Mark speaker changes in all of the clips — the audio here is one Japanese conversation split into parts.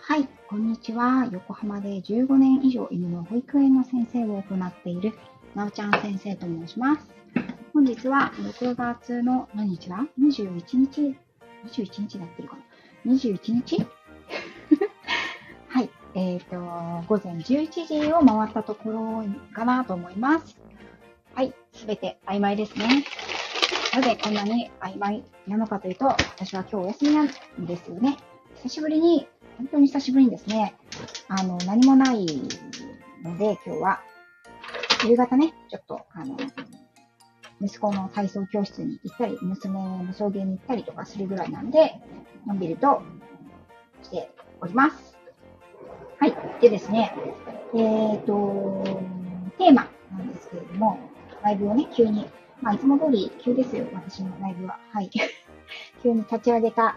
Speaker 1: はい、こんにちは。横浜で15年以上犬の保育園の先生を行っているなおちゃん先生と申します。本日は6月の何日だ ?21 日、21日だってるかな ?21 日？はい、えっ、ー、と、午前11時を回ったところかなと思います。はい、すべて曖昧ですね。なぜこんなに曖昧なのかというと、私は今日お休みなんですよね。久しぶりに本当に久しぶりにですね、あの、何もないので、今日は、夕方ね、ちょっと、あの、息子の体操教室に行ったり、娘の送迎に行ったりとかするぐらいなんで、のんびりとしております。はい。でですね、えっ、ー、と、テーマなんですけれども、ライブをね、急に、まあ、いつも通り急ですよ、私のライブは。はい。急に立ち上げた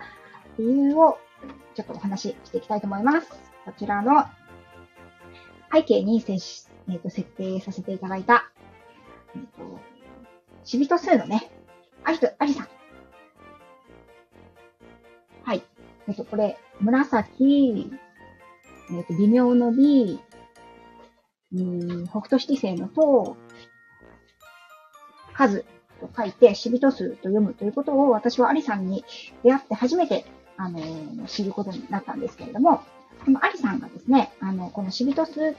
Speaker 1: 理由をちょっとお話ししていきたいと思います。こちらの背景に接し、えーと、設定させていただいた、えっ、ー、と、シビト数のね、ありと、ありさん。はい。えっ、ー、と、これ、紫、えっ、ー、と、微妙の B、うん、北斗七星のと、数と書いて、シビト数と読むということを私はアリさんに出会って初めてあの、知ることになったんですけれども、このアリさんがですね、あの、このシビトス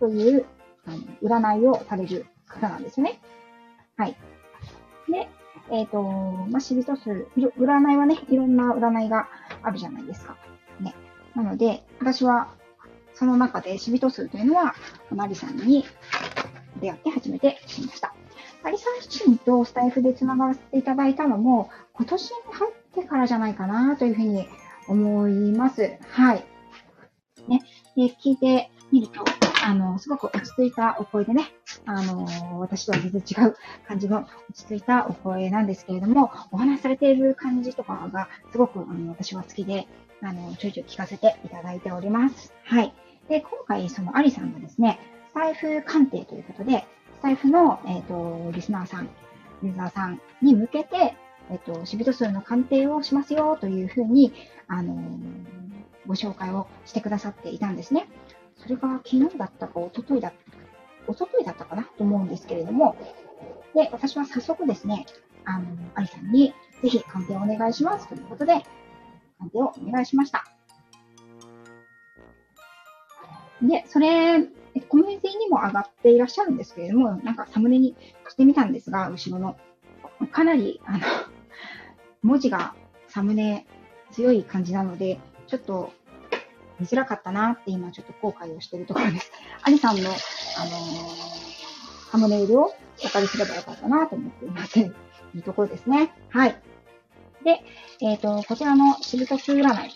Speaker 1: という、あの、占いをされる方なんですね。はい。で、えっ、ー、と、まあ、シビトス、占いはね、いろんな占いがあるじゃないですか。ね。なので、私は、その中でシビト数というのは、このアリさんに出会って初めて知りました。アリさん自身とスタイフで繋がらせていただいたのも、今年に入ってからじゃないかなというふうに思います。はい。ね。で、聞いてみると、あの、すごく落ち着いたお声でね、あの、私とは全然違う感じの落ち着いたお声なんですけれども、お話されている感じとかがすごく、あの、私は好きで、あの、ちょいちょい聞かせていただいております。はい。で、今回、そのアリさんがですね、タイフ鑑定ということで、スタイフの、えっ、ー、と、リスナーさん、ユーザーさんに向けて、えっと、シビト数の鑑定をしますよというふうに、あのご紹介をしてくださっていたんですね。それが昨日だったか、一昨日だった、一昨日だったかなと思うんですけれども、で、私は早速ですね、あの、アリさんにぜひ鑑定をお願いしますということで、鑑定をお願いしました。で、それ、コミュニティにも上がっていらっしゃるんですけれども、なんかサムネにしてみたんですが、後ろの。かなり、あの、文字がサムネ強い感じなので、ちょっと見づらかったなって今ちょっと後悔をしているところです。アリさんの、あのー、サムネイルをお借りすればよかったなと思っています。といところですね。はい。で、えっ、ー、と、こちらのシルトス占いっ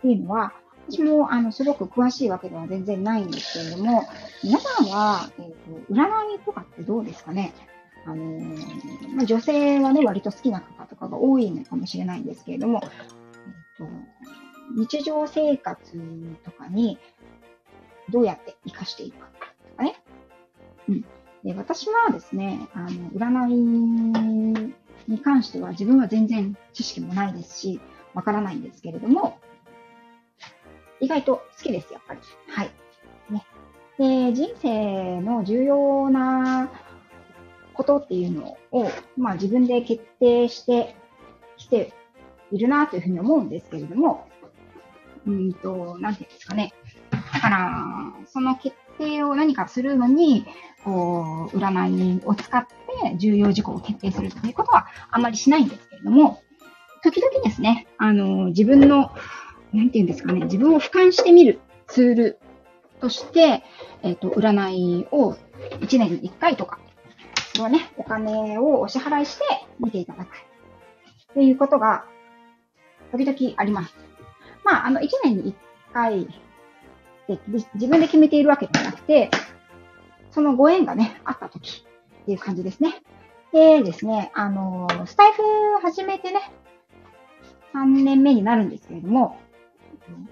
Speaker 1: ていうのは、私も、あの、すごく詳しいわけでは全然ないんですけれども、皆さんは、えっ、ー、と、占いとかってどうですかね？あのー、まあ、女性はね、割と好きな方とかが多いのかもしれないんですけれども、えっと、日常生活とかにどうやって活かしていくかとかね？うん。で、私はですね、あの、占いに関しては自分は全然知識もないですし、わからないんですけれども、意外と好きです、やっぱり。はい。ね。で、人生の重要なことっていうのを、まあ自分で決定してきているなというふうに思うんですけれども、うんと、なんていうんですかね。だから、その決定を何かするのに、こう、占いを使って重要事項を決定するということはあんまりしないんですけれども、時々ですね、あの、自分の、なんていうんですかね、自分を俯瞰してみるツールとして、えっ、ー、と、占いを1年に1回とか、そのね、お金をお支払いして見ていただく。っていうことが、時々あります。まあ、あの、1年に1回で、自分で決めているわけではなくて、そのご縁がね、あった時っていう感じですね。でですね、あの、スタイフ始めてね、3年目になるんですけれども、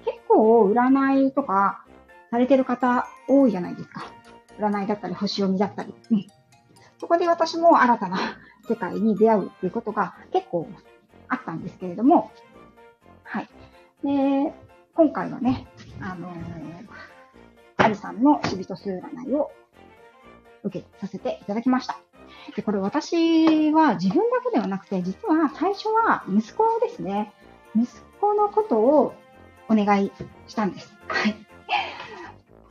Speaker 1: 結構占いとかされてる方多いじゃないですか。占いだったり、星読みだったり。うん。そこで私も新たな世界に出会うっていうことが結構あったんですけれども、はい。で、今回はね、あのー、アリさんの死人数占いを受けさせていただきました。で、これ私は自分だけではなくて、実は最初は息子ですね。息子のことをお願いしたんです。はい。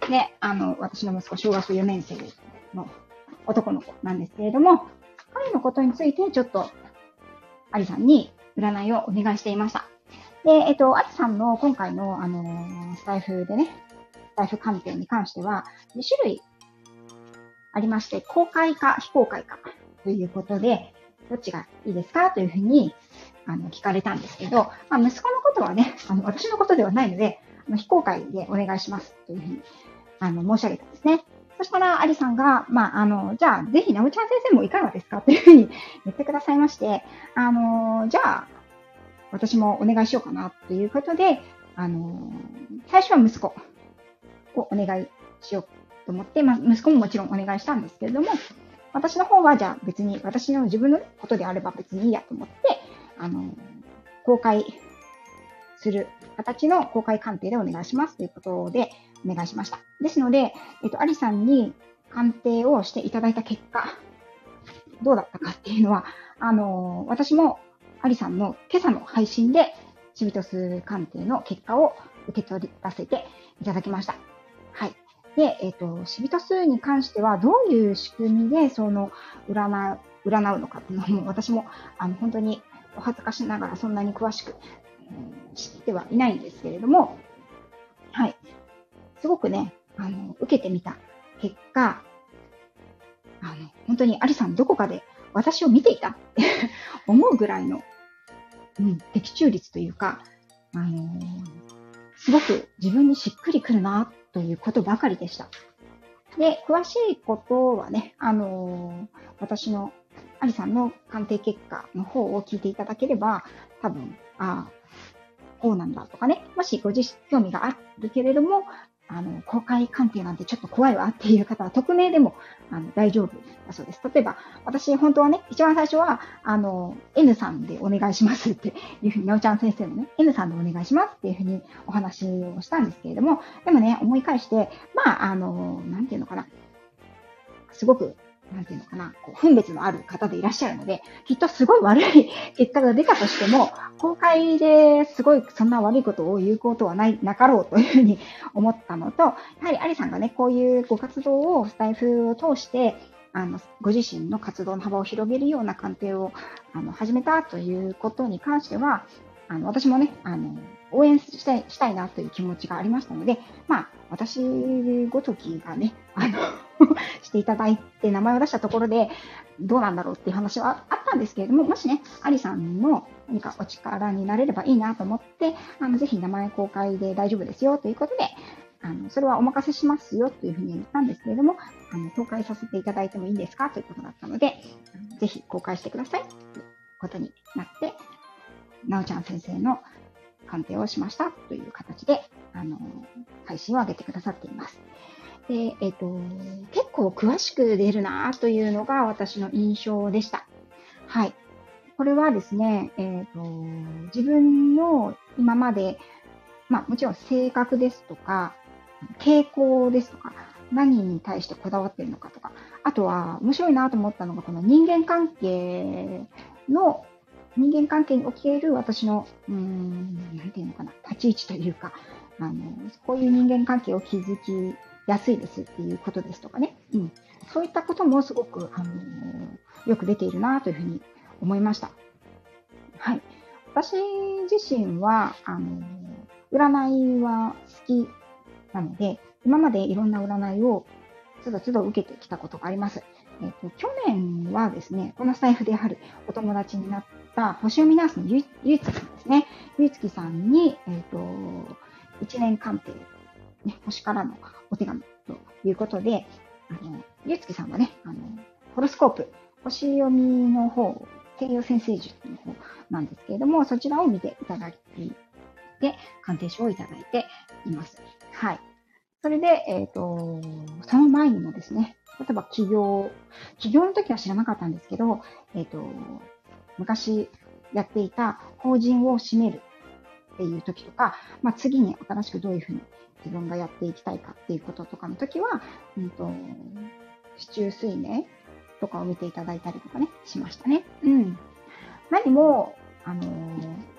Speaker 1: で、あの、私の息子、小学4年生の男の子なんですけれども、彼のことについてちょっと、アリさんに占いをお願いしていました。で、えっと、アリさんの今回の、あのー、スタイフでね、スタイフ鑑定に関しては、2種類ありまして、公開か非公開かということで、どっちがいいですかというふうに、あの、聞かれたんですけど、まあ、息子のことはね、あの、私のことではないので、あの非公開でお願いしますというふうに、あの、申し上げたんですね。そしたら、アリさんが、まあ、あの、じゃあ、ぜひ、なおちゃん先生もいかがですかというふうに 言ってくださいまして、あの、じゃあ、私もお願いしようかなということで、あの、最初は息子をお願いしようと思って、まあ、息子ももちろんお願いしたんですけれども、私の方は、じゃあ別に、私の自分のことであれば別にいいやと思って、あの、公開する形の公開鑑定でお願いしますということでお願いしました。ですので、えっと、アリさんに鑑定をしていただいた結果、どうだったかっていうのは、あの、私もアリさんの今朝の配信で、シビトス鑑定の結果を受け取らせていただきました。はい。で、えっ、ー、と、シビト数に関しては、どういう仕組みで、その、占う、占うのかっていうのも、私も、あの、本当にお恥ずかしながらそんなに詳しく、知ってはいないんですけれども、はい。すごくね、あの、受けてみた結果、あの、本当にアリさんどこかで私を見ていたって 思うぐらいの、うん、的中率というか、あのー、すごく自分にしっくりくるなということばかりでした。で、詳しいことはね、あのー、私のアリさんの鑑定結果の方を聞いていただければ、多分、ああ、こうなんだとかね、もしご自身興味があるけれども、あの、公開鑑定なんてちょっと怖いわっていう方は、匿名でもあの大丈夫だそうです。例えば、私、本当はね、一番最初は、あの、N さんでお願いしますっていうふうに、なおちゃん先生のね、N さんでお願いしますっていうふうにお話をしたんですけれども、でもね、思い返して、まあ、あの、なんていうのかな、すごくなんていうのかな、こう分別のある方でいらっしゃるので、きっとすごい悪い結果が出たとしても、公開ですごいそんな悪いことを言うことはない、なかろうというふうに思ったのと、やはりアリさんがね、こういうご活動をスタイフを通して、あの、ご自身の活動の幅を広げるような鑑定をあの始めたということに関しては、あの、私もね、あの、応援したいしたいなという気持ちがありましたので、まあ、私ごときがね、あの していただいて名前を出したところで、どうなんだろうっていう話はあったんですけれども、もしね、アリさんの何かお力になれればいいなと思って、あのぜひ名前公開で大丈夫ですよということで、あのそれはお任せしますよというふうに言ったんですけれども、あの公開させていただいてもいいんですかということだったので、ぜひ公開してくださいということになって、なおちゃん先生の鑑定をしましたという形で、あの、配信を上げてくださっています。で、えっ、ー、と、結構詳しく出るなというのが私の印象でした。はい。これはですね、えっ、ー、と、自分の今まで、まあもちろん性格ですとか、傾向ですとか、何に対してこだわってるのかとか、あとは面白いなと思ったのが、この人間関係の人間関係における私の、うーん、なんていうのかな、立ち位置というか、あの、こういう人間関係を築きやすいですっていうことですとかね。うん。そういったこともすごく、あのよく出ているなというふうに思いました。はい。私自身は、あの占いは好きなので、今までいろんな占いをつどつど受けてきたことがあります。えっ、と、去年はですね、このスタイフであるお友達になった星読みナースのゆゆいつきさんですね。ゆいつきさんに、えっ、と、1年鑑定、ね、星からのお手紙ということで、あの、ゆうつきさんはね、あの、ホロスコープ、星読みの方、西洋先生術の方なんですけれども、そちらを見ていただいて、鑑定書をいただいています。はい。それで、えっ、ー、と、その前にもですね、例えば起業、起業の時は知らなかったんですけど、えっ、ー、と、昔やっていた法人を閉めるっていう時とか、まあ、次に新しくどういうふうに自分がやっていきたいかっていうこととかの時は、うんと、市中水明とかを見ていただいたりとかね、しましたね。うん。何も、あの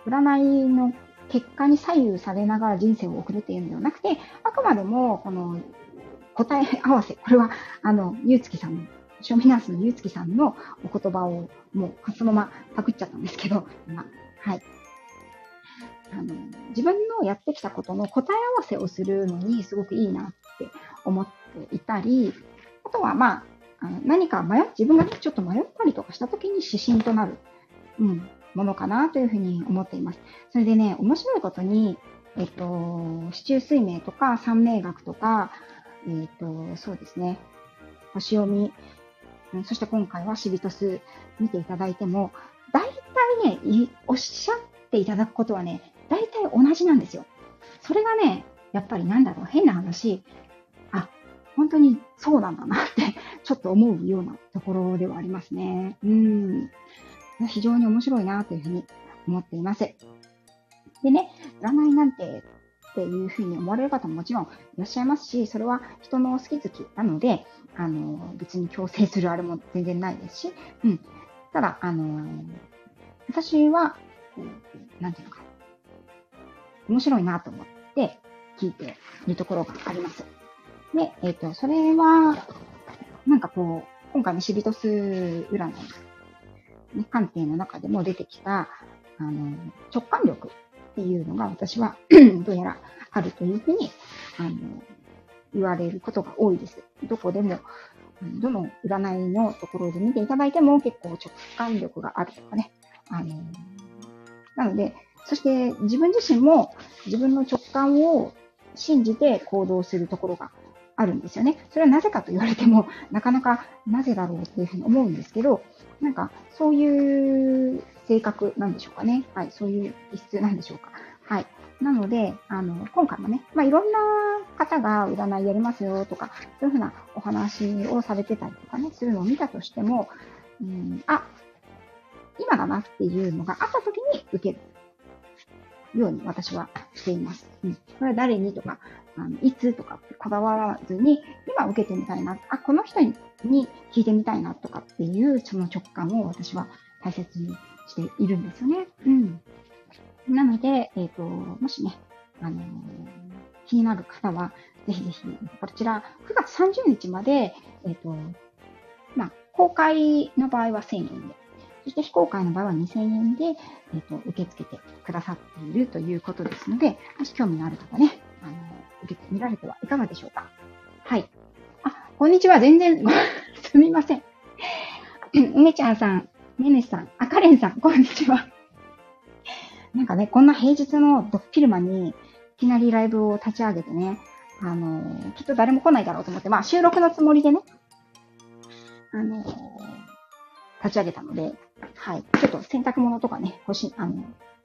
Speaker 1: 占いの結果に左右されながら人生を送るっていうのではなくて、あくまでも、この、答え合わせ。これは、あの、ゆうつきさんの、ショーミナースのゆうつきさんのお言葉を、もう、そのままパクっちゃったんですけど、まはい。あの、自分のやってきたことの答え合わせをするのにすごくいいなって思っていたり、あとは、まあ、あの何か迷自分がちょっと迷ったりとかした時に指針となる、うん、ものかなというふうに思っています。それでね、面白いことに、えっと、市中水明とか三名学とか、えっと、そうですね、星読み、そして今回はシビトス見ていただいても、大体ね、おっしゃっていただくことはね、大体同じなんですよ。それがね、やっぱりなんだろう、変な話、あ、本当にそうなんだなってちょっと思うようなところではありますね。うん。非常に面白いなというふうに思っています。でね、占いなんてっていうふうに思われる方ももちろんいらっしゃいますし、それは人の好き好きなので、あの、別に強制するあれも全然ないですし、うん。ただ、あの、私は、なんていうのか、面白いなと思って聞いているところがあります。で、えっ、ー、と、それは、なんかこう、今回のシビトス占い鑑定の中でも出てきた、あの、直感力っていうのが私は どうやらあるというふうに、あの、言われることが多いです。どこでも、どの占いのところで見ていただいても結構直感力があるとかね。あの、なので、そして自分自身も自分の直感を信じて行動するところがあるんですよね。それはなぜかと言われても、なかなかなぜだろうっていうふうに思うんですけど、なんかそういう性格なんでしょうかね。はい、そういう気質なんでしょうか。はい。なので、あの、今回もね、まあ、いろんな方が占いやりますよとか、そういうふうなお話をされてたりとかね、するのを見たとしても、うん、あ、今だなっていうのがあった時に受けるように私はしています。うん。これは誰にとか、あのいつとかってこだわらずに、今受けてみたいな、あ、この人に聞いてみたいなとかっていう、その直感を私は大切にしているんですよね。うん。なので、えっ、ー、と、もしね、あのー、気になる方は、ぜひぜひ、こちら、9月30日まで、えっ、ー、と、まあ、公開の場合は1000円で、そして非公開の場合は2000円で、えっ、と、受け付けてくださっているということですので、もし興味のある方ね、受けてみられてはいかがでしょうか？はい。あ、こんにちは。全然、すみません。梅ちゃんさん、ねねさん、あかれんさん、こんにちは。なんかね、こんな平日のドッキルマに、いきなりライブを立ち上げてね、あのきっと誰も来ないだろうと思って、まあ収録のつもりでね、あの立ち上げたので、はい。ちょっと洗濯物とかね、欲しい、あの、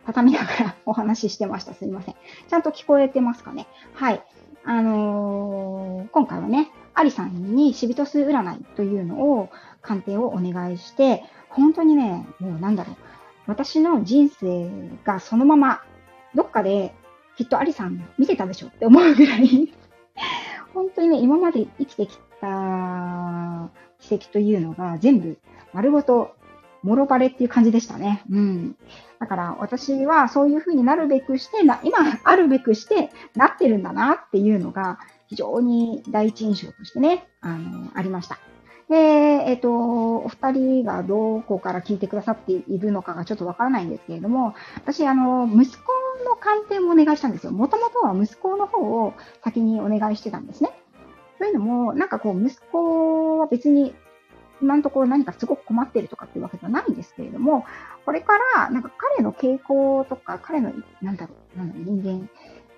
Speaker 1: 畳みながらお話ししてました。すいません。ちゃんと聞こえてますかね？はい。あのー、今回はね、アリさんにシビトス占いというのを、鑑定をお願いして、本当にね、もうなんだろう。私の人生がそのまま、どっかできっとアリさん見てたでしょって思うぐらい 本当にね、今まで生きてきた奇跡というのが全部丸ごともろバレっていう感じでしたね。うん。だから私はそういう風になるべくしてな、今あるべくしてなってるんだなっていうのが非常に第一印象としてね、あの、ありました。で、えっ、ー、と、お二人がどこから聞いてくださっているのかがちょっとわからないんですけれども、私、あの、息子の鑑定もお願いしたんですよ。もともとは息子の方を先にお願いしてたんですね。というのも、なんかこう、息子は別に今のところ何かすごく困ってるとかっていうわけじゃないんですけれども、これから、なんか彼の傾向とか、彼の、なんだろう、なん人間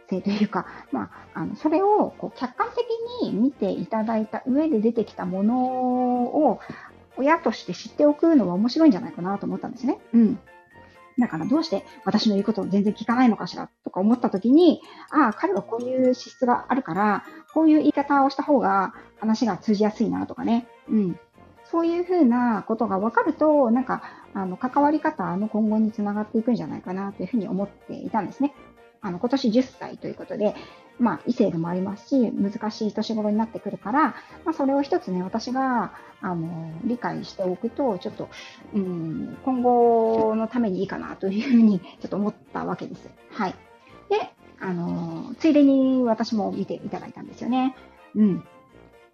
Speaker 1: 性というか、まあ、あの、それをこう客観的に見ていただいた上で出てきたものを、親として知っておくのは面白いんじゃないかなと思ったんですね。うん。だからどうして私の言うことを全然聞かないのかしらとか思った時に、ああ、彼はこういう資質があるから、こういう言い方をした方が話が通じやすいなとかね。うん。そういうふうなことが分かると、なんか、あの、関わり方の今後につながっていくんじゃないかなというふうに思っていたんですね。あの、今年10歳ということで、まあ、異性でもありますし、難しい年頃になってくるから、まあ、それを一つね、私が、あの、理解しておくと、ちょっと、うん、今後のためにいいかなというふうに、ちょっと思ったわけです。はい。で、あの、ついでに私も見ていただいたんですよね。うん。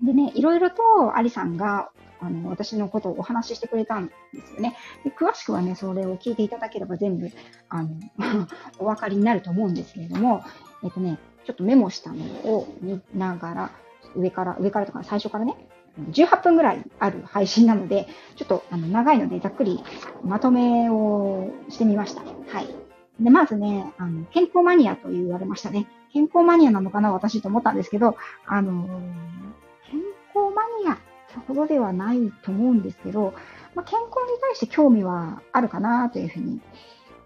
Speaker 1: でね、いろいろとアリさんが、あの、私のことをお話ししてくれたんですよね。で詳しくはね、それを聞いていただければ全部、あの、お分かりになると思うんですけれども、えっとね、ちょっとメモしたのを見ながら、上から、上からとか最初からね、18分ぐらいある配信なので、ちょっとあの長いのでざっくりまとめをしてみました。はい。で、まずね、あの、健康マニアと言われましたね。健康マニアなのかな私と思ったんですけど、あのー、健康マニアってほどではないと思うんですけど、まあ、健康に対して興味はあるかなというふうに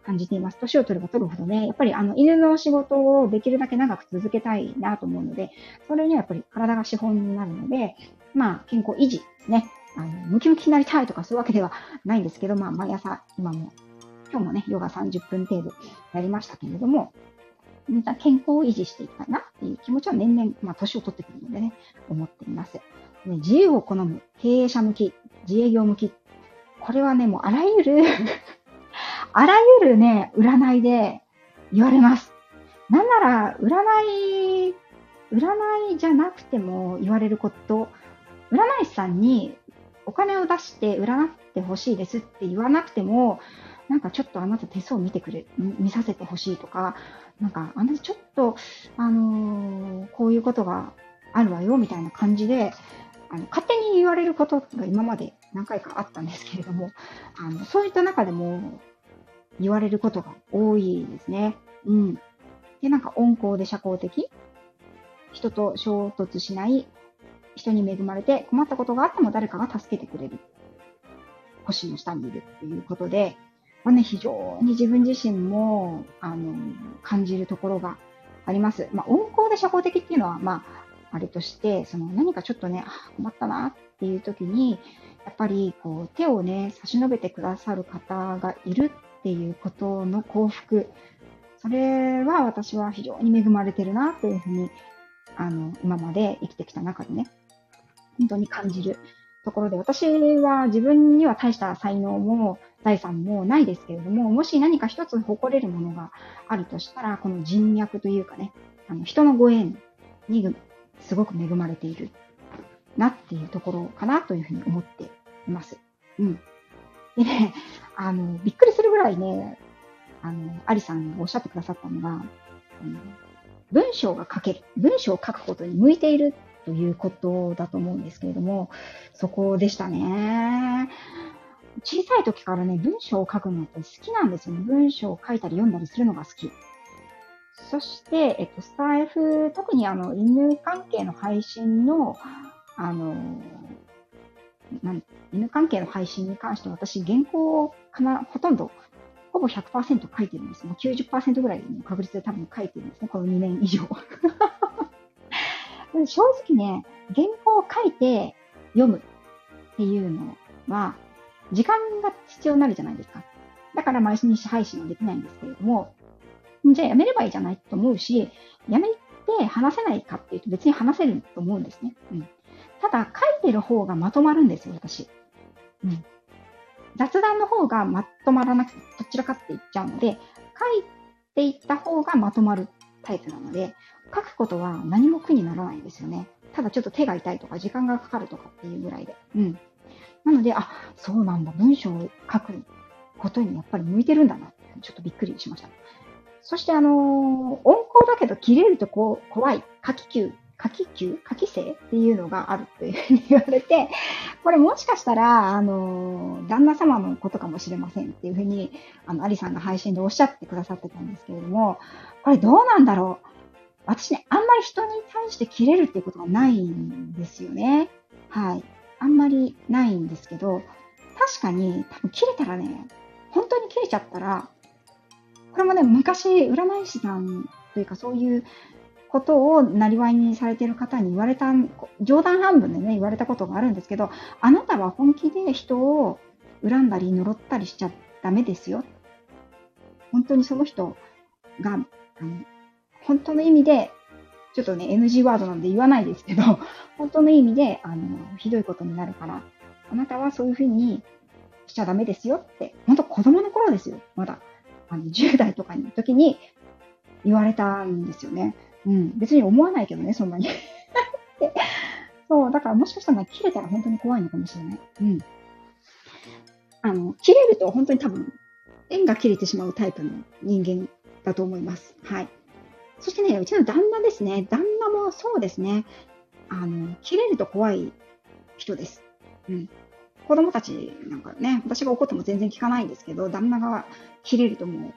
Speaker 1: 感じています。年を取れば取るほどね、やっぱりあの犬の仕事をできるだけ長く続けたいなと思うので、それにはやっぱり体が資本になるので、まあ健康維持ですね。あのムキムキになりたいとかそういうわけではないんですけど、まあ毎朝今も、今日もね、ヨガ30分程度やりましたけれども、健康を維持していきたいなっていう気持ちは年々、まあ年を取ってくるのでね、思っています。自由を好む経営者向き、自営業向き。これはね、もうあらゆる あらゆるね、占いで言われます。なんなら、占い、占いじゃなくても言われること、占い師さんにお金を出して占ってほしいですって言わなくても、なんかちょっとあなた手相見てくれ、見させてほしいとか、なんかあなたちょっと、あのー、こういうことがあるわよみたいな感じで、あの勝手に言われることが今まで何回かあったんですけれども、あのそういった中でも、言われることが多いですね。うん。で、なんか温厚で社交的。人と衝突しない。人に恵まれて困ったことがあっても誰かが助けてくれる。星の下にいるっていうことで、まあね、非常に自分自身も、あの、感じるところがあります。まあ、温厚で社交的っていうのは、まあ、あれとして、その何かちょっとね、あ困ったなっていう時に、やっぱりこう手をね、差し伸べてくださる方がいるっていうことの幸福、それは私は非常に恵まれてるなというふうに、あの、今まで生きてきた中でね、本当に感じるところで、私は自分には大した才能も財産もないですけれども、もし何か一つ誇れるものがあるとしたら、この人脈というかね、あの人のご縁にすごく恵まれているなっていうところかなというふうに思っています。うん。でね、あの、びっくりするぐらいね、あの、アリさんがおっしゃってくださったのが、あの文章が書ける、文章を書くことに向いているということだと思うんですけれども、そこでしたね。小さい時からね、文章を書くのって好きなんですよね。文章を書いたり読んだりするのが好き。そして、えっと、スタイフ、特にあの、犬関係の配信の、あの、なん犬関係の配信に関して私、原稿をかなほとんど、ほぼ100%書いてるんですね。90%ぐらいの確率で多分書いてるんですね。この2年以上。正直ね、原稿を書いて読むっていうのは、時間が必要になるじゃないですか。だから毎日配信はできないんですけれども、じゃあやめればいいじゃないと思うし、やめて話せないかっていうと別に話せると思うんですね。うん。ただ、書いてる方がまとまるんですよ、私。うん。雑談の方がまとまらなくて、どちらかっていっちゃうので、書いていった方がまとまるタイプなので、書くことは何も苦にならないんですよね。ただちょっと手が痛いとか、時間がかかるとかっていうぐらいで。うん。なので、あ、そうなんだ。文章を書くことにやっぱり向いてるんだな。ちょっとびっくりしました。そして、あのー、温厚だけど切れるとこう怖い。書き球夏季休夏季生っていうのがあるというふうに言われて、これもしかしたら、あの、旦那様のことかもしれませんっていうふうに、あの、アリさんが配信でおっしゃってくださってたんですけれども、これどうなんだろう？私ね、あんまり人に対して切れるっていうことがないんですよね。はい。あんまりないんですけど、確かに多分切れたらね、本当に切れちゃったら、これもね、昔、占い師さんというか？そういうことをなりわいにされている方に言われた、冗談半分でね、言われたことがあるんですけど、あなたは本気で人を恨んだり呪ったりしちゃダメですよ。本当にその人が、あの本当の意味で、ちょっとね、NG ワードなんで言わないですけど、本当の意味で、あの、ひどいことになるから、あなたはそういうふうにしちゃダメですよって、本当子供の頃ですよ、まだ。あの、10代とかの時に言われたんですよね。うん。別に思わないけどね、そんなに。そう、だからもしかしたら切れたら本当に怖いのかもしれない。うん。あの、切れると本当に多分、縁が切れてしまうタイプの人間だと思います。はい。そしてね、うちの旦那ですね。旦那もそうですね。あの、切れると怖い人です。うん。子供たちなんかね、私が怒っても全然聞かないんですけど、旦那が切れるともう、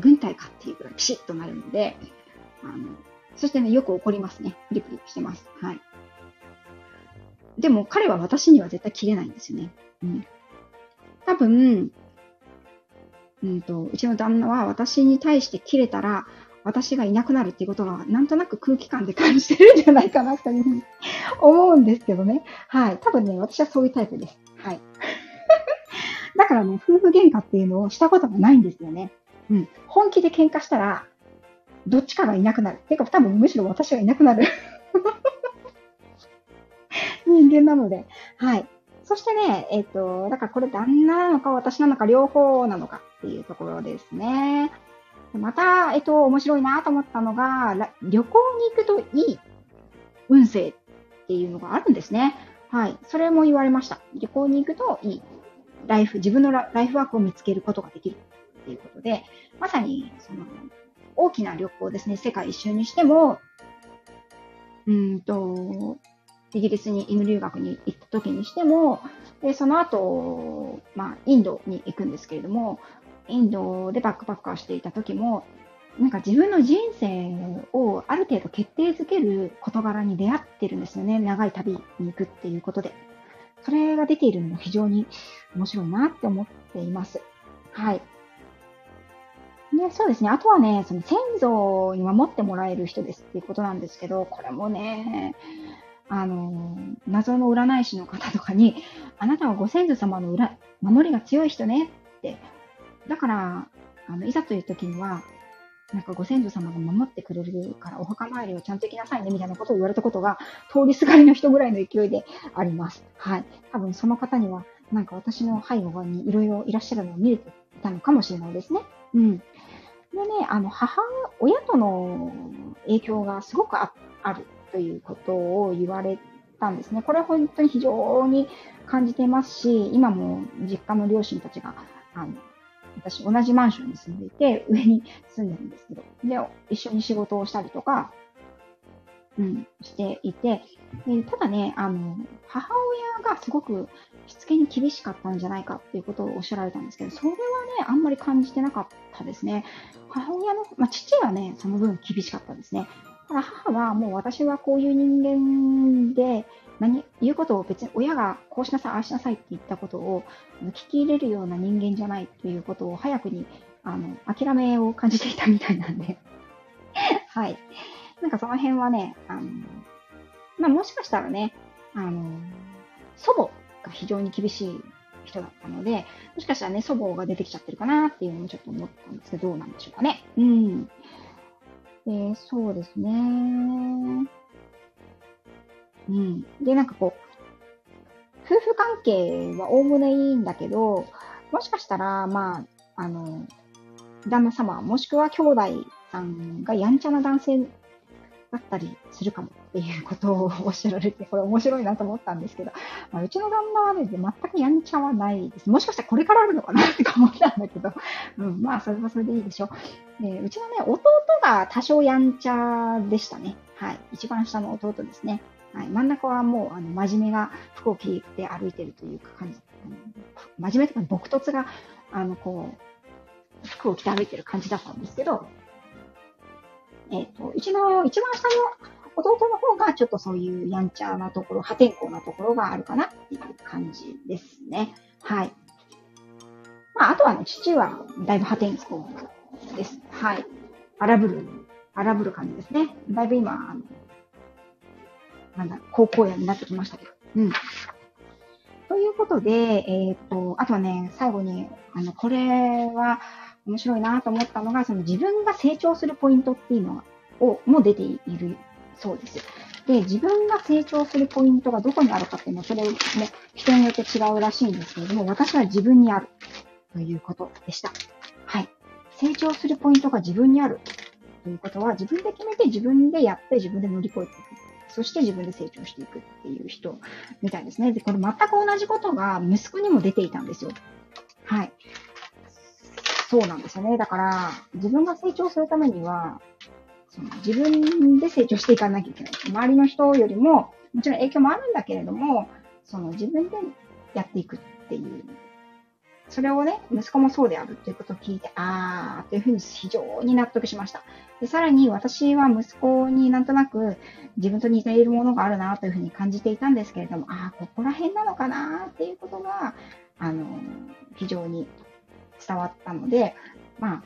Speaker 1: 軍隊かっていうぐらいピシッとなるので、あの、そしてね、よく怒りますね。プリプリしてます。はい。でも彼は私には絶対切れないんですよね。うん。多分、うんと、うちの旦那は私に対して切れたら、私がいなくなるっていうことは、なんとなく空気感で感じてるんじゃないかなというふうに思うんですけどね。はい。多分ね、私はそういうタイプです。からね、夫婦喧嘩っていうのをしたことがないんですよね。うん。本気で喧嘩したら、どっちかがいなくなる。てか、多分むしろ私がいなくなる 人間なので。はい。そしてね、えっ、ー、と、だからこれ旦那なのか私なのか両方なのかっていうところですね。また、えっ、ー、と、面白いなと思ったのが、旅行に行くといい運勢っていうのがあるんですね。はい。それも言われました。旅行に行くといい。ライフ、自分のライフワークを見つけることができるっていうことで、まさに、その、大きな旅行ですね、世界一周にしても、うんと、イギリスに犬留学に行った時にしても、でその後、まあ、インドに行くんですけれども、インドでバックパッカーしていた時も、なんか自分の人生をある程度決定づける事柄に出会ってるんですよね。長い旅に行くっていうことで。それが出ているのも非常に面白いなって思っています。はい。ね、そうですね。あとはね、その先祖に守ってもらえる人ですっていうことなんですけど、これもね、あの、謎の占い師の方とかに、あなたはご先祖様の裏守りが強い人ねって、だから、あのいざという時には、なんかご先祖様が守ってくれるからお墓参りをちゃんと行きなさいねみたいなことを言われたことが通りすがりの人ぐらいの勢いであります。はい。多分その方にはなんか私の背後にいろいろいらっしゃるのを見れていたのかもしれないですね。うん。でね、あの、母親との影響がすごくあるということを言われたんですね。これは本当に非常に感じていますし、今も実家の両親たちが、あの、私同じマンションに住んでいて、上に住んでるんですけど、で、一緒に仕事をしたりとか、うん、していて、でただね、あの、母親がすごくしつけに厳しかったんじゃないかっていうことをおっしゃられたんですけど、それはね、あんまり感じてなかったですね。母親の、まあ、父はね、その分厳しかったですね。ただ母はもう私はこういう人間で、何、言うことを別に親がこうしなさい、ああしなさいって言ったことを聞き入れるような人間じゃないということを早くに、あの、諦めを感じていたみたいなんで はい。なんかその辺はね、あの、まあ、もしかしたらね、あの、祖母が非常に厳しい人だったので、もしかしたらね、祖母が出てきちゃってるかなっていうのもちょっと思ったんですけど、どうなんでしょうかね。うん。で、そうですね。うん。で、なんかこう、夫婦関係はおおむねいいんだけど、もしかしたら、まあ、あの、旦那様、もしくは兄弟さんがやんちゃな男性だったりするかもっていうことをおっしゃられて、これ面白いなと思ったんですけど、まあ、うちの旦那はね、全くやんちゃはないです。もしかしたらこれからあるのかなって思ったんだけど、うん、まあ、それはそれでいいでしょう。で、うちのね、弟が多少やんちゃでしたね。はい。一番下の弟ですね。はい、真ん中はもう、あの、真面目が服を着て歩いてるというか感じ。真面目とか、朴突が、あの、こう、服を着て歩いてる感じだったんですけど、えっ、ー、と、うちの一番下の弟の方がちょっとそういうやんちゃなところ、破天荒なところがあるかなっていう感じですね。はい。まあ、あとはね、父はだいぶ破天荒です。はい。荒ぶる、荒ぶる感じですね。だいぶ今、あの、なんだ、高校野になってきましたけど。うん。ということで、えっ、と、あとはね、最後に、あの、これは面白いなと思ったのが、その自分が成長するポイントっていうのを、も出ているそうです。で、自分が成長するポイントがどこにあるかっていうのは、それも人によって違うらしいんですけれども、私は自分にあるということでした。はい。成長するポイントが自分にあるということは、自分で決めて自分でやって自分で乗り越えていく。そして自分で成長していくっていう人みたいですね。で、これ全く同じことが息子にも出ていたんですよ。はい。そうなんですよね。だから、自分が成長するためには、その自分で成長していかなきゃいけない。周りの人よりも、もちろん影響もあるんだけれども、その自分でやっていくっていうそれをね、息子もそうであるということを聞いて、あーというふうに非常に納得しました。でさらに私は息子になんとなく自分と似ているものがあるなというふうに感じていたんですけれども、ああ、ここら辺なのかなっていうことが、あの、非常に伝わったので、まあ、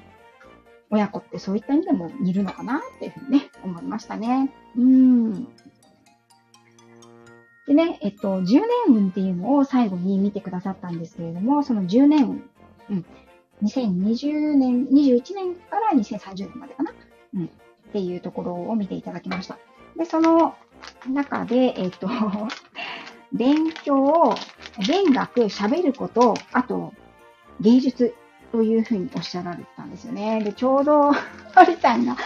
Speaker 1: 親子ってそういった意味でも似るのかなっていうふうにね、思いましたね。うん。ね、えっと、10年運っていうのを最後に見てくださったんですけれども、その10年運、うん、2020年、21年から2030年までかな、うん、っていうところを見ていただきました。で、その中で、えっと、勉強、勉学、喋ること、あと、芸術というふうにおっしゃられてたんですよね。で、ちょうど、はるちゃんが、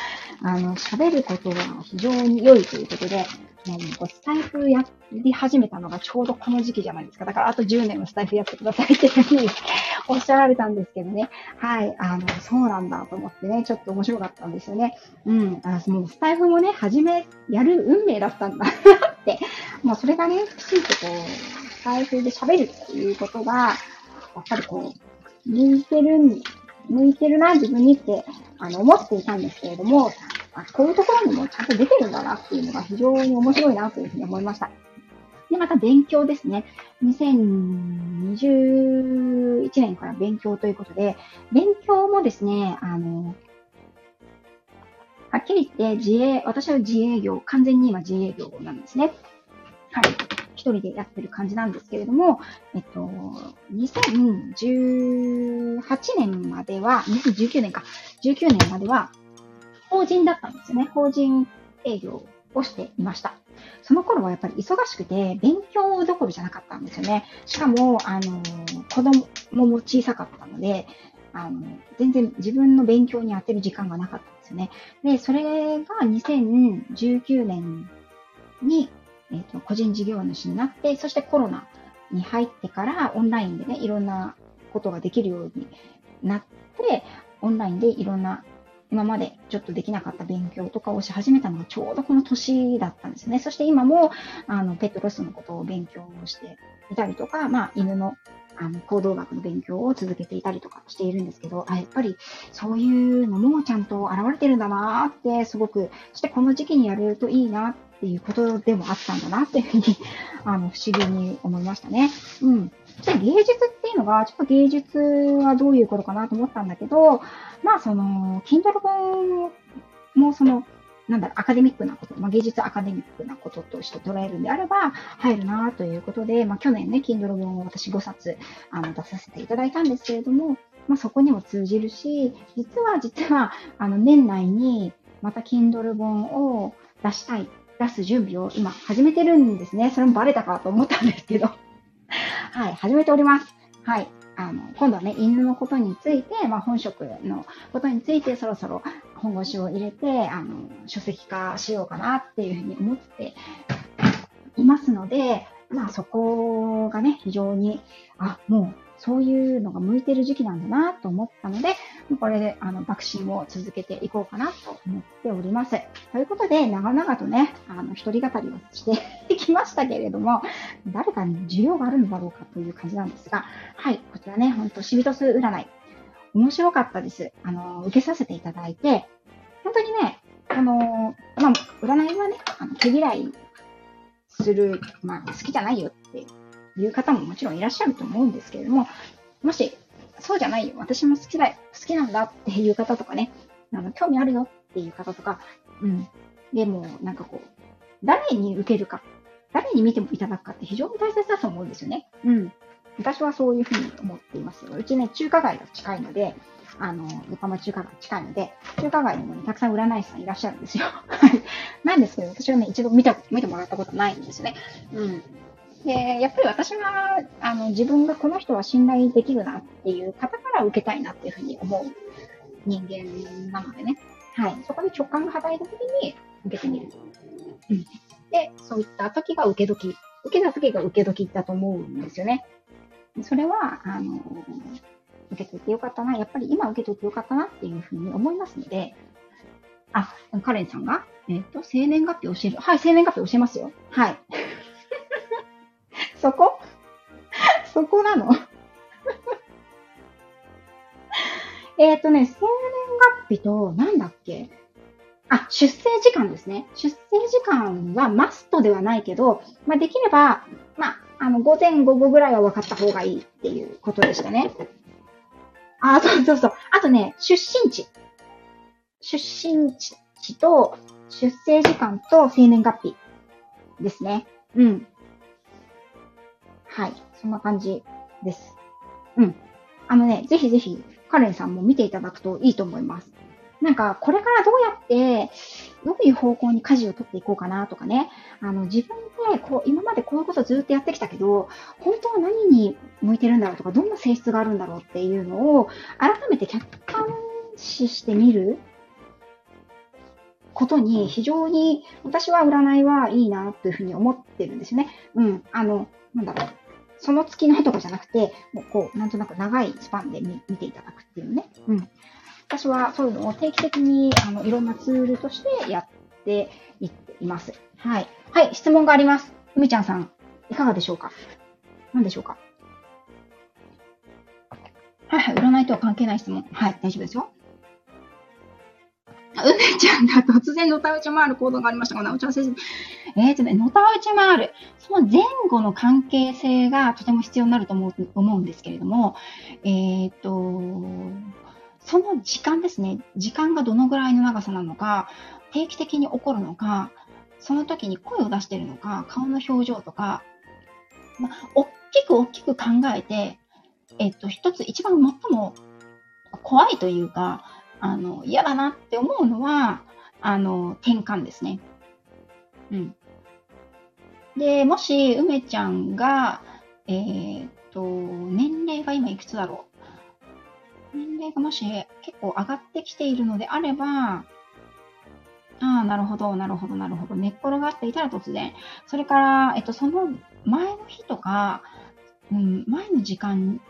Speaker 1: あの、喋ることが非常に良いということで、もうスタイフやり始めたのがちょうどこの時期じゃないですか。だからあと10年はスタイフやってくださいっていうふうに おっしゃられたんですけどね。はい。あの、そうなんだと思ってね、ちょっと面白かったんですよね。うん。あもうスタイフもね、始め、やる運命だったんだって。もうそれがね、きちんとこう、スタイフで喋るっていうことが、やっぱりこう、向いてるん、向いてるな、自分にって、あの、思っていたんですけれども、あ、こういうところにもちゃんと出てるんだなっていうのが非常に面白いなというふうに思いました。で、また勉強ですね。2021年から勉強ということで、勉強もですね、あの、はっきり言って自営、私は自営業、完全に今自営業なんですね。はい。一人でやってる感じなんですけれども、えっと、2018年までは、2019年か、19年までは、法人だったんですよね。法人営業をしていました。その頃はやっぱり忙しくて、勉強どころじゃなかったんですよね。しかも、あの、子供も小さかったので、あの、全然自分の勉強に当てる時間がなかったんですよね。で、それが2019年に、えっ、ー、と、個人事業主になって、そしてコロナに入ってからオンラインでね、いろんなことができるようになって、オンラインでいろんな今までちょっとできなかった勉強とかをし始めたのがちょうどこの年だったんですね。そして今も、あの、ペットロスのことを勉強していたりとか、まあ、犬の、あの、行動学の勉強を続けていたりとかしているんですけど、あ、やっぱりそういうのもちゃんと現れてるんだなって、すごく、そしてこの時期にやれるといいなっっていうことでもあったんだなっていうふうに、あの、不思議に思いましたね。うん。そして芸術っていうのが、ちょっと芸術はどういうことかなと思ったんだけど、まあその、Kindle 本もその、なんだろう、アカデミックなこと、まあ、芸術アカデミックなこととして捉えるんであれば、入るなということで、まあ、去年ね、Kindle 本を私5冊、あの、出させていただいたんですけれども、まあ、そこにも通じるし、実は、実は、あの、年内に、また Kindle 本を出したい、出す準備を今始めてるんですね。それもバレたかと思ったんですけど。はい、始めております。はい。あの、今度はね、犬のことについて、まあ、本職のことについてそろそろ本腰を入れて、あの、書籍化しようかなっていうふうに思っていますので、まあ、そこがね、非常に、あ、もう、そういうのが向いてる時期なんだなと思ったので、これで、あの、爆心を続けていこうかなと思っております。ということで、長々とね、あの、一人語りをしてきましたけれども、誰かに需要があるのだろうかという感じなんですが、はい、こちらね、ほんと、シビトス占い。面白かったです。あの、受けさせていただいて、本当にね、あの、まあ、占いはね、あの手嫌いする、まあ、好きじゃないよっていう方ももちろんいらっしゃると思うんですけれども、もし、そうじゃないよ。私も好きだよ。好きなんだっていう方とかね、あの、興味あるよっていう方とか、うん。でも、なんかこう、誰に受けるか、誰に見てもいただくかって非常に大切だと思うんですよね。うん。私はそういうふうに思っています。うちね、中華街が近いので、あの、横浜中華街近いので、中華街にもね、たくさん占い師さんいらっしゃるんですよ。はい。なんですけど、私はね、一度見た、見てもらったことないんですよね。うん。で、やっぱり私は、あの、自分がこの人は信頼できるなっていう方から受けたいなっていうふうに思う人間なのでね。はい。そこで直感が働いた時に受けてみる。うん。で、そういった時が受け時。受けた時が受け時だと思うんですよね。それは、あの、受けといてよかったな、やっぱり今受けといてよかったなっていうふうに思いますので、あ、カレンさんが、えっ、と、生年月日教える。はい、生年月日教えますよ。はい。そこ？そこなの？えっとね、生年月日と、なんだっけ？あ、出生時間ですね。出生時間はマストではないけど、まあ、できれば、まあ、あの、午前午後ぐらいは分かった方がいいっていうことでしたね。あ、そうそうそう。あとね、出身地。出身地と、出生時間と生年月日ですね。うん。はい。そんな感じです。うん。あのね、ぜひぜひ、カレンさんも見ていただくといいと思います。なんか、これからどうやって、どういう方向に舵を取っていこうかなとかね。あの、自分で、こう、今までこういうことずっとやってきたけど、本当は何に向いてるんだろうとか、どんな性質があるんだろうっていうのを、改めて客観視してみることに非常に私は占いはいいなというふうに思ってるんですよね。うん。あの、なんだろう。その月のとかじゃなくて、もうこう、なんとなく長いスパンで見ていただくっていうね。うん。私はそういうのを定期的に、あの、いろんなツールとしてやっていっています。はい。はい、質問があります。ふみちゃんさん、いかがでしょうか？何でしょうか？はいはい、占いとは関係ない質問。はい、大丈夫ですよ。梅ちゃんが突然のたうち回る行動がありましたが、なおちゃん先生。えーとね、のたうち回る。その前後の関係性がとても必要になると思う思うんですけれども、えっ、ー、と、その時間ですね。時間がどのぐらいの長さなのか、定期的に起こるのか、その時に声を出しているのか、顔の表情とか、まあ、大きく大きく考えて、えっと、一つ一番最も怖いというか、あの、嫌だなって思うのは、あの、転換ですね。うん。で、もし、梅ちゃんが、えー、っと、年齢が今いくつだろう年齢がもし結構上がってきているのであれば、ああ、なるほど、なるほど、なるほど。寝っ転がっていたら突然。それから、えっと、その前の日とか、うん、前の時間、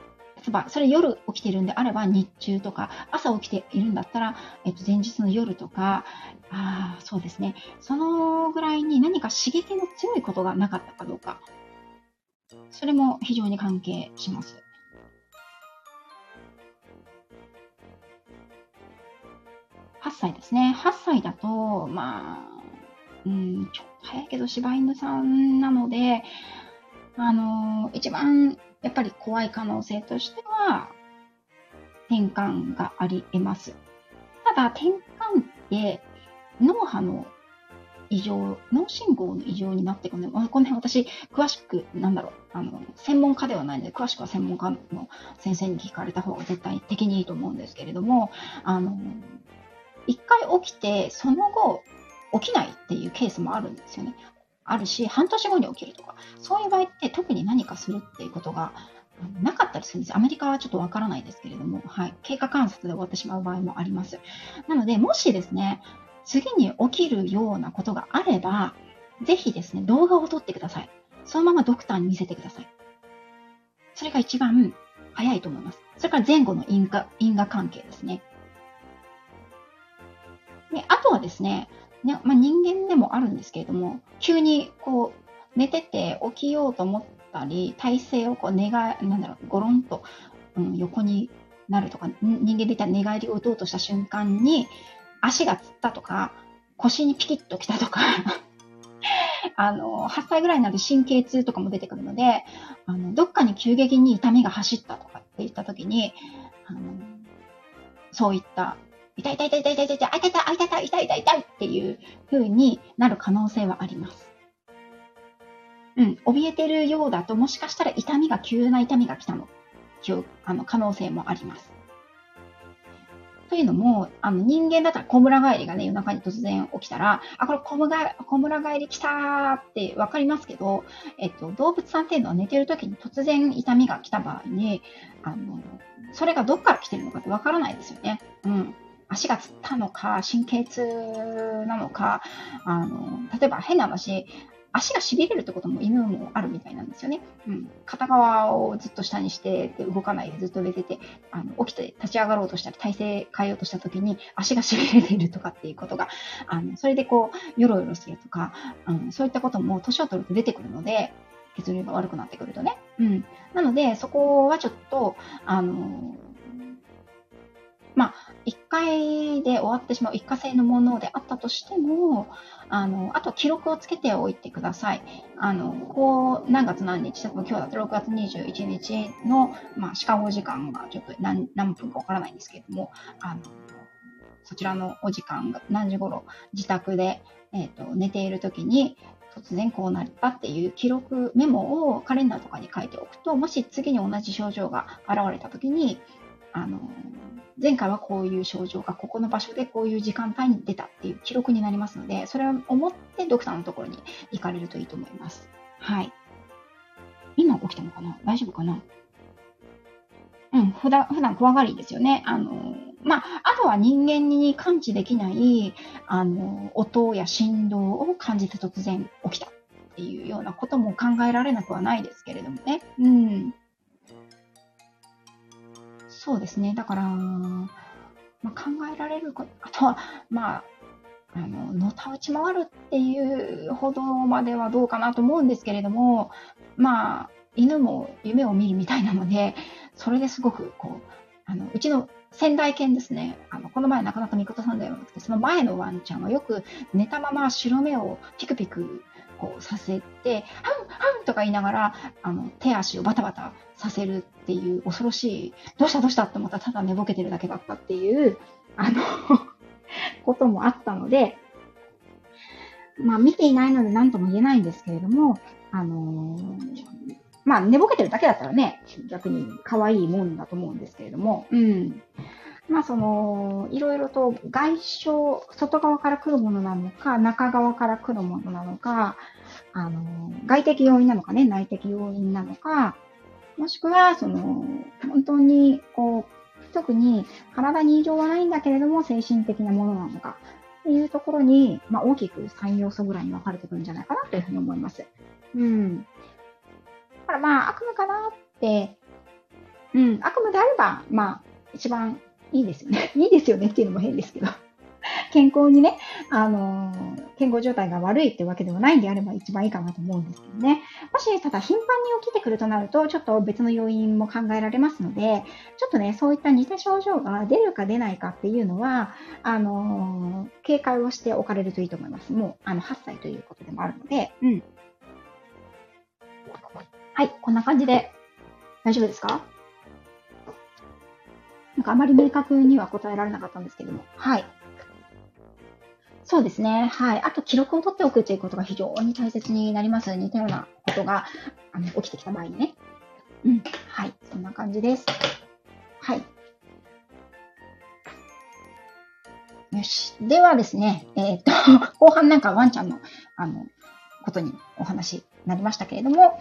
Speaker 1: それ夜起きてるんであれば日中とか、朝起きているんだったら、えっと、前日の夜とか、ああ、そうですね。そのぐらいに何か刺激の強いことがなかったかどうか。それも非常に関係します。8歳ですね。8歳だと、まあ、うん、ちょっと早いけど柴犬さんなので、あの、一番やっぱり怖い可能性としては、転換があり得ます。ただ、転換って脳波の異常、脳信号の異常になってくるので、この辺私、詳しく、なんだろう、あの、専門家ではないので、詳しくは専門家の先生に聞かれた方が絶対的にいいと思うんですけれども、あの、一回起きて、その後、起きないっていうケースもあるんですよね。あるし、半年後に起きるとか、そういう場合って特に何かするっていうことがなかったりするんです。アメリカはちょっとわからないですけれども、はい。経過観察で終わってしまう場合もあります。なので、もしですね、次に起きるようなことがあれば、ぜひですね、動画を撮ってください。そのままドクターに見せてください。それが一番早いと思います。それから前後の因果因果関係ですね。で、あとはですね、ねまあ、人間でもあるんですけれども、急にこう、寝てて起きようと思ったり、体勢をこう寝が、なんだろう、ゴロンと、うん、横になるとか、人間で言ったら寝返りを打とうとした瞬間に、足がつったとか、腰にピキッときたとか あの、8歳ぐらいになると神経痛とかも出てくるので、あの、どっかに急激に痛みが走ったとかっ言った時に、あの、そういった、痛い痛い痛い痛い痛い痛い痛い痛い痛い痛い痛い痛い痛い痛いっていう風になる可能性はあります。うん、怯えてるようだと、もしかしたら痛みが、急な痛みが来たの、あの、可能性もあります。というのも、あの、人間だったら小村帰りがね、夜中に突然起きたら、あ、これ小村、小村帰り来たーってわかりますけど、えっと、動物さんっていうのは寝てる時に突然痛みが来た場合に、あの、それがどっから来てるのかってわからないですよね。うん。足がつったのか、神経痛なのか、あの、例えば変な話、足が痺れるってことも犬もあるみたいなんですよね。うん。片側をずっと下にしてで動かないでずっと寝てて、あの起きて立ち上がろうとしたり体勢変えようとした時に足が痺れているとかっていうことが、あの、それでこう、よろよろするとか、うん、そういったことも年を取ると出てくるので、血流が悪くなってくるとね。うん。なので、そこはちょっと、あの、まあ、1回で終わってしまう一過性のものであったとしても、あの、あと記録をつけておいてください。あの、こう、何月何日、例えば今日だと6月21日の、まあ、シカゴ時間がちょっと何何分かわからないんですけれども、あの、そちらのお時間が何時頃自宅で、えっ、ー、と、寝ている時に、突然こうなったっていう記録、メモをカレンダーとかに書いておくと、もし次に同じ症状が現れた時に、あの、前回はこういう症状がここの場所でこういう時間帯に出たっていう記録になりますので、それを思ってドクターのところに行かれるといいと思います。はい。今起きたのかな？大丈夫かな？うん、普段、普段怖がりですよね。あの、まあ、あとは人間に感知できない、あの、音や振動を感じて突然起きたっていうようなことも考えられなくはないですけれどもね。うん。そうですね。だから、まあ、考えられること、あとは、まあ、あの、のたうち回るっていうほどまではどうかなと思うんですけれども、まあ、犬も夢を見るみたいなので、それですごく、こう、あの、うちの仙台犬ですね。あの、この前なかなか見事さんではなくて、その前のワンちゃんはよく寝たまま白目をピクピクこうさせて、ハンハンとか言いながら、あの、手足をバタバタさせるっていう恐ろしい、どうしたどうしたって思ったらただ寝ぼけてるだけだったっていう、あの こともあったので、まあ見ていないので何とも言えないんですけれども、あのー、まあ寝ぼけてるだけだったらね、逆に可愛いもんだと思うんですけれども、うん。まあその、いろいろと外傷、外側から来るものなのか、中側から来るものなのか、あの、外的要因なのかね、内的要因なのか、もしくは、その、本当に、こう、特に体に異常はないんだけれども、精神的なものなのか、っていうところに、まあ、大きく3要素ぐらいに分かれてくるんじゃないかなというふうに思います。うん。だからまあ、悪夢かなって、うん、悪夢であれば、まあ、一番いいですよね。いいですよねっていうのも変ですけど。健康にね、あのー、健康状態が悪いってわけではないんであれば一番いいかなと思うんですけどね。もし、ただ頻繁に起きてくるとなると、ちょっと別の要因も考えられますので、ちょっとね、そういった似た症状が出るか出ないかっていうのは、あのー、警戒をしておかれるといいと思います。もう、あの、8歳ということでもあるので、うん。はい、こんな感じで大丈夫ですか？なんかあまり明確には答えられなかったんですけども。はい。そうですね。はい。あと、記録を取っておくということが非常に大切になります。似たようなことがあの起きてきた場合にね。うん。はい。そんな感じです。はい。よし。ではですね、えっ、と、後半なんかワンちゃんの、あの、ことにお話なりましたけれども、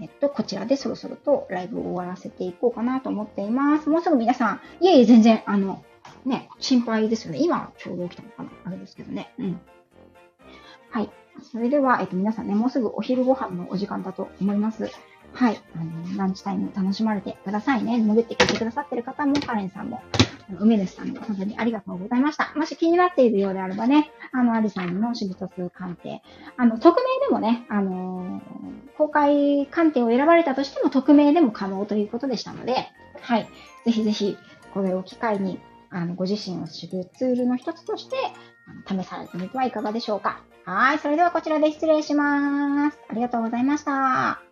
Speaker 1: えっと、こちらでそろそろとライブを終わらせていこうかなと思っています。もうすぐ皆さん、いえいえ、全然、あの、ね、心配ですよね。今、ちょうど起きたのかなあれですけどね。うん。はい。それでは、えっと、皆さんね、もうすぐお昼ご飯のお時間だと思います。はい。あの、ランチタイム楽しまれてくださいね。潜って聞いてくださってる方も、カレンさんも、梅主さんも本当にありがとうございました。もし気になっているようであればね、あの、アリさんのシビトス鑑定、あの、匿名でもね、あの公開鑑定を選ばれたとしても匿名でも可能ということでしたので、はい。ぜひぜひ、これを機会に、あの、ご自身を知るツールの一つとして、試されてみてはいかがでしょうか。はい。それではこちらで失礼します。ありがとうございました。